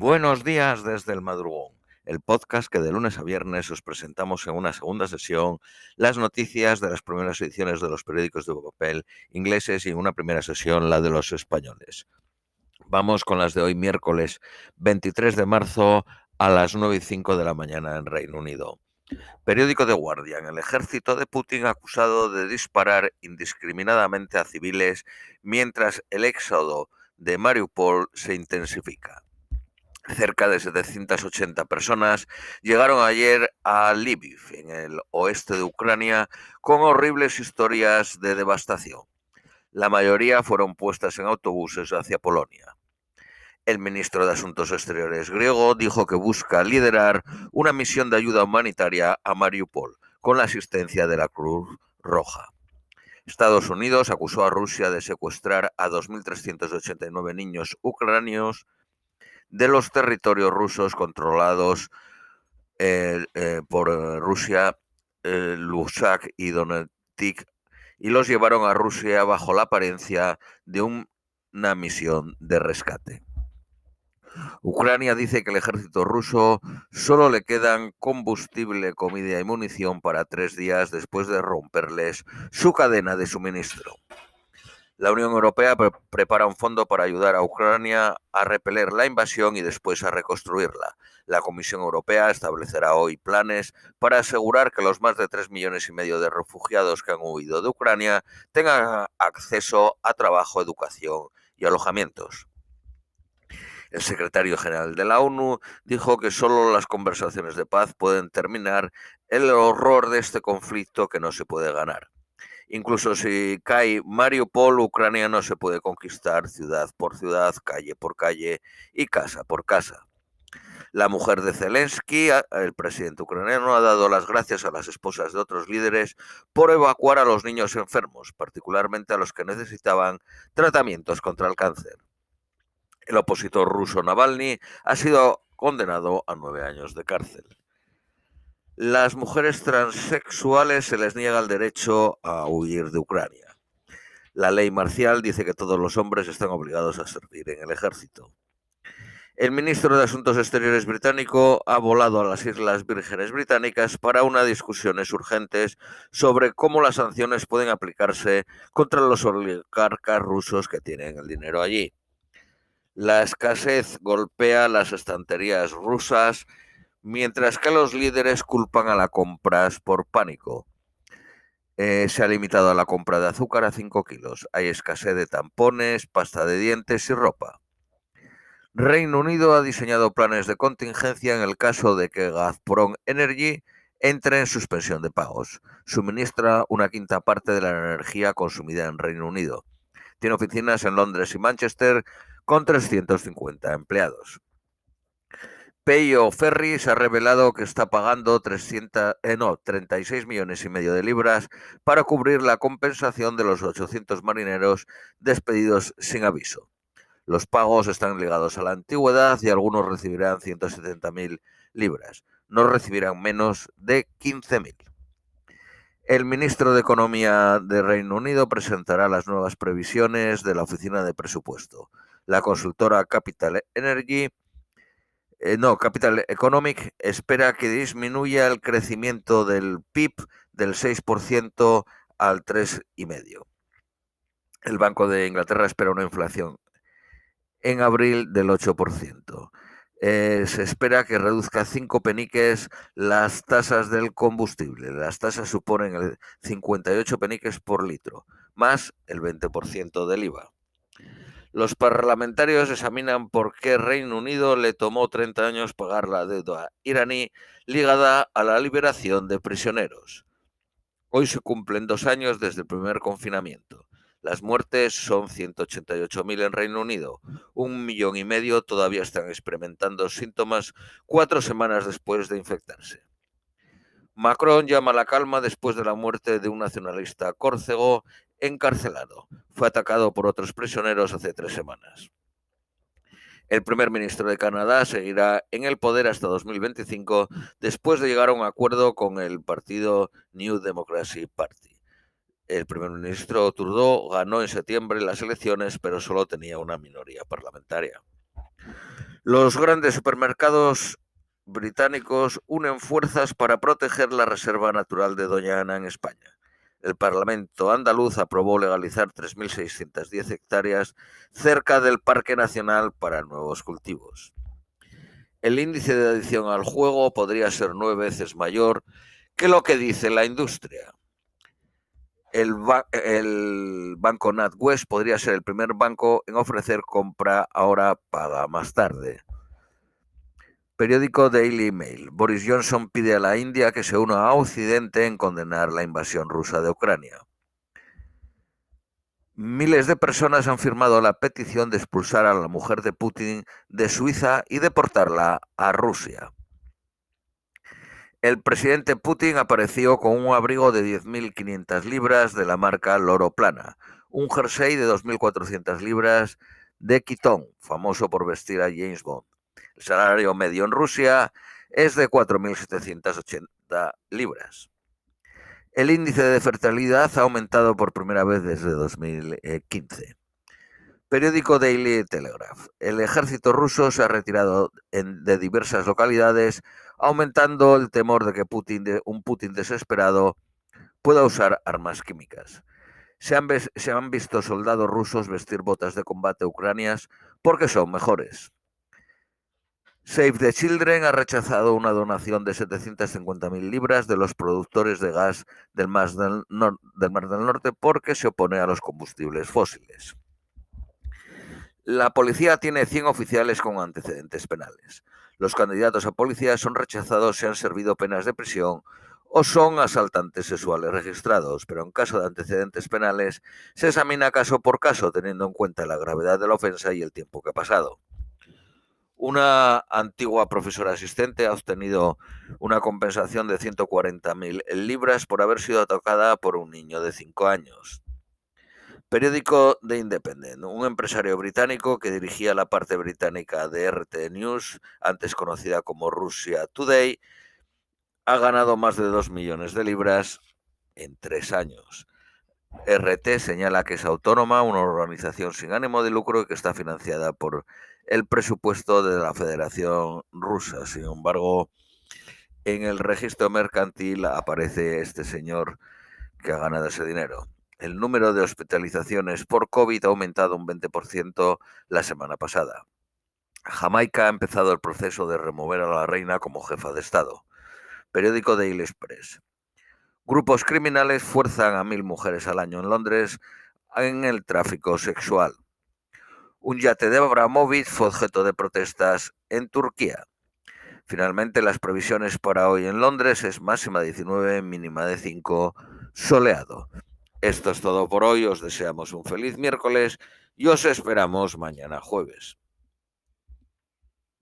Buenos días desde el madrugón, el podcast que de lunes a viernes os presentamos en una segunda sesión las noticias de las primeras ediciones de los periódicos de papel ingleses y en una primera sesión la de los españoles. Vamos con las de hoy miércoles 23 de marzo a las 9 y 5 de la mañana en Reino Unido. Periódico de Guardian. El ejército de Putin acusado de disparar indiscriminadamente a civiles mientras el éxodo de Mariupol se intensifica. Cerca de 780 personas llegaron ayer a Lviv, en el oeste de Ucrania, con horribles historias de devastación. La mayoría fueron puestas en autobuses hacia Polonia. El ministro de Asuntos Exteriores griego dijo que busca liderar una misión de ayuda humanitaria a Mariupol, con la asistencia de la Cruz Roja. Estados Unidos acusó a Rusia de secuestrar a 2.389 niños ucranianos de los territorios rusos controlados eh, eh, por eh, Rusia, Lusak y Donetsk, y los llevaron a Rusia bajo la apariencia de una misión de rescate. Ucrania dice que el ejército ruso solo le quedan combustible, comida y munición para tres días después de romperles su cadena de suministro. La Unión Europea prepara un fondo para ayudar a Ucrania a repeler la invasión y después a reconstruirla. La Comisión Europea establecerá hoy planes para asegurar que los más de tres millones y medio de refugiados que han huido de Ucrania tengan acceso a trabajo, educación y alojamientos. El secretario general de la ONU dijo que solo las conversaciones de paz pueden terminar el horror de este conflicto que no se puede ganar. Incluso si cae Mariupol, Ucrania no se puede conquistar ciudad por ciudad, calle por calle y casa por casa. La mujer de Zelensky, el presidente ucraniano, ha dado las gracias a las esposas de otros líderes por evacuar a los niños enfermos, particularmente a los que necesitaban tratamientos contra el cáncer. El opositor ruso Navalny ha sido condenado a nueve años de cárcel las mujeres transexuales se les niega el derecho a huir de Ucrania. La ley marcial dice que todos los hombres están obligados a servir en el ejército. El ministro de Asuntos Exteriores británico ha volado a las Islas Vírgenes Británicas para unas discusiones urgentes sobre cómo las sanciones pueden aplicarse contra los oligarcas rusos que tienen el dinero allí. La escasez golpea las estanterías rusas mientras que los líderes culpan a las compras por pánico. Eh, se ha limitado a la compra de azúcar a 5 kilos. Hay escasez de tampones, pasta de dientes y ropa. Reino Unido ha diseñado planes de contingencia en el caso de que Gazprom Energy entre en suspensión de pagos. Suministra una quinta parte de la energía consumida en Reino Unido. Tiene oficinas en Londres y Manchester con 350 empleados. Peyo Ferris ha revelado que está pagando 300, eh, no, 36 millones y medio de libras para cubrir la compensación de los 800 marineros despedidos sin aviso. Los pagos están ligados a la antigüedad y algunos recibirán 170.000 libras. No recibirán menos de 15.000. El ministro de Economía de Reino Unido presentará las nuevas previsiones de la Oficina de Presupuesto. La consultora Capital Energy eh, no, Capital Economic espera que disminuya el crecimiento del PIB del 6% al 3,5%. El Banco de Inglaterra espera una inflación en abril del 8%. Eh, se espera que reduzca 5 peniques las tasas del combustible. Las tasas suponen el 58 peniques por litro, más el 20% del IVA. Los parlamentarios examinan por qué Reino Unido le tomó 30 años pagar la deuda iraní ligada a la liberación de prisioneros. Hoy se cumplen dos años desde el primer confinamiento. Las muertes son 188.000 en Reino Unido. Un millón y medio todavía están experimentando síntomas cuatro semanas después de infectarse. Macron llama a la calma después de la muerte de un nacionalista córcego encarcelado. Fue atacado por otros prisioneros hace tres semanas. El primer ministro de Canadá seguirá en el poder hasta 2025 después de llegar a un acuerdo con el partido New Democracy Party. El primer ministro Trudeau ganó en septiembre las elecciones, pero solo tenía una minoría parlamentaria. Los grandes supermercados británicos unen fuerzas para proteger la reserva natural de Doña Ana en España. El Parlamento andaluz aprobó legalizar 3.610 hectáreas cerca del Parque Nacional para nuevos cultivos. El índice de adición al juego podría ser nueve veces mayor que lo que dice la industria. El, el, banco NatWest podría ser el primer banco en ofrecer compra ahora paga más tarde. Periódico Daily Mail. Boris Johnson pide a la India que se una a Occidente en condenar la invasión rusa de Ucrania. Miles de personas han firmado la petición de expulsar a la mujer de Putin de Suiza y deportarla a Rusia. El presidente Putin apareció con un abrigo de 10.500 libras de la marca Loro Plana, un jersey de 2.400 libras de Quitón, famoso por vestir a James Bond el salario medio en Rusia es de 4.780 libras. El índice de fertilidad ha aumentado por primera vez desde 2015. Periódico Daily Telegraph. El ejército ruso se ha retirado de diversas localidades, aumentando el temor de que Putin, un Putin desesperado pueda usar armas químicas. Se han, se han visto soldados rusos vestir botas de combate ucranias porque son mejores. Save the Children ha rechazado una donación de 750.000 libras de los productores de gas del Mar del, Norte porque se opone a los combustibles fósiles. La policía tiene 100 oficiales con antecedentes penales. Los candidatos a policía son rechazados si han servido penas de prisión o son asaltantes sexuales registrados, pero en caso de antecedentes penales se examina caso por caso teniendo en cuenta la gravedad de la ofensa y el tiempo que ha pasado. Una antigua profesora asistente ha obtenido una compensación de 140.000 libras por haber sido atacada por un niño de 5 años. Periódico The Independent. Un empresario británico que dirigía la parte británica de RT News, antes conocida como Russia Today, ha ganado más de 2 millones de libras en tres años. RT señala que es autónoma, una organización sin ánimo de lucro que está financiada por el presupuesto de la Federación Rusa. Sin embargo, en el registro mercantil aparece este señor que ha ganado ese dinero. El número de hospitalizaciones por COVID ha aumentado un 20% la semana pasada. Jamaica ha empezado el proceso de remover a la reina como jefa de Estado. Periódico Daily Express. Grupos criminales fuerzan a mil mujeres al año en Londres en el tráfico sexual. Un yate de Abramovich fue objeto de protestas en Turquía. Finalmente, las previsiones para hoy en Londres es máxima de 19, mínima de 5, soleado. Esto es todo por hoy, os deseamos un feliz miércoles y os esperamos mañana jueves.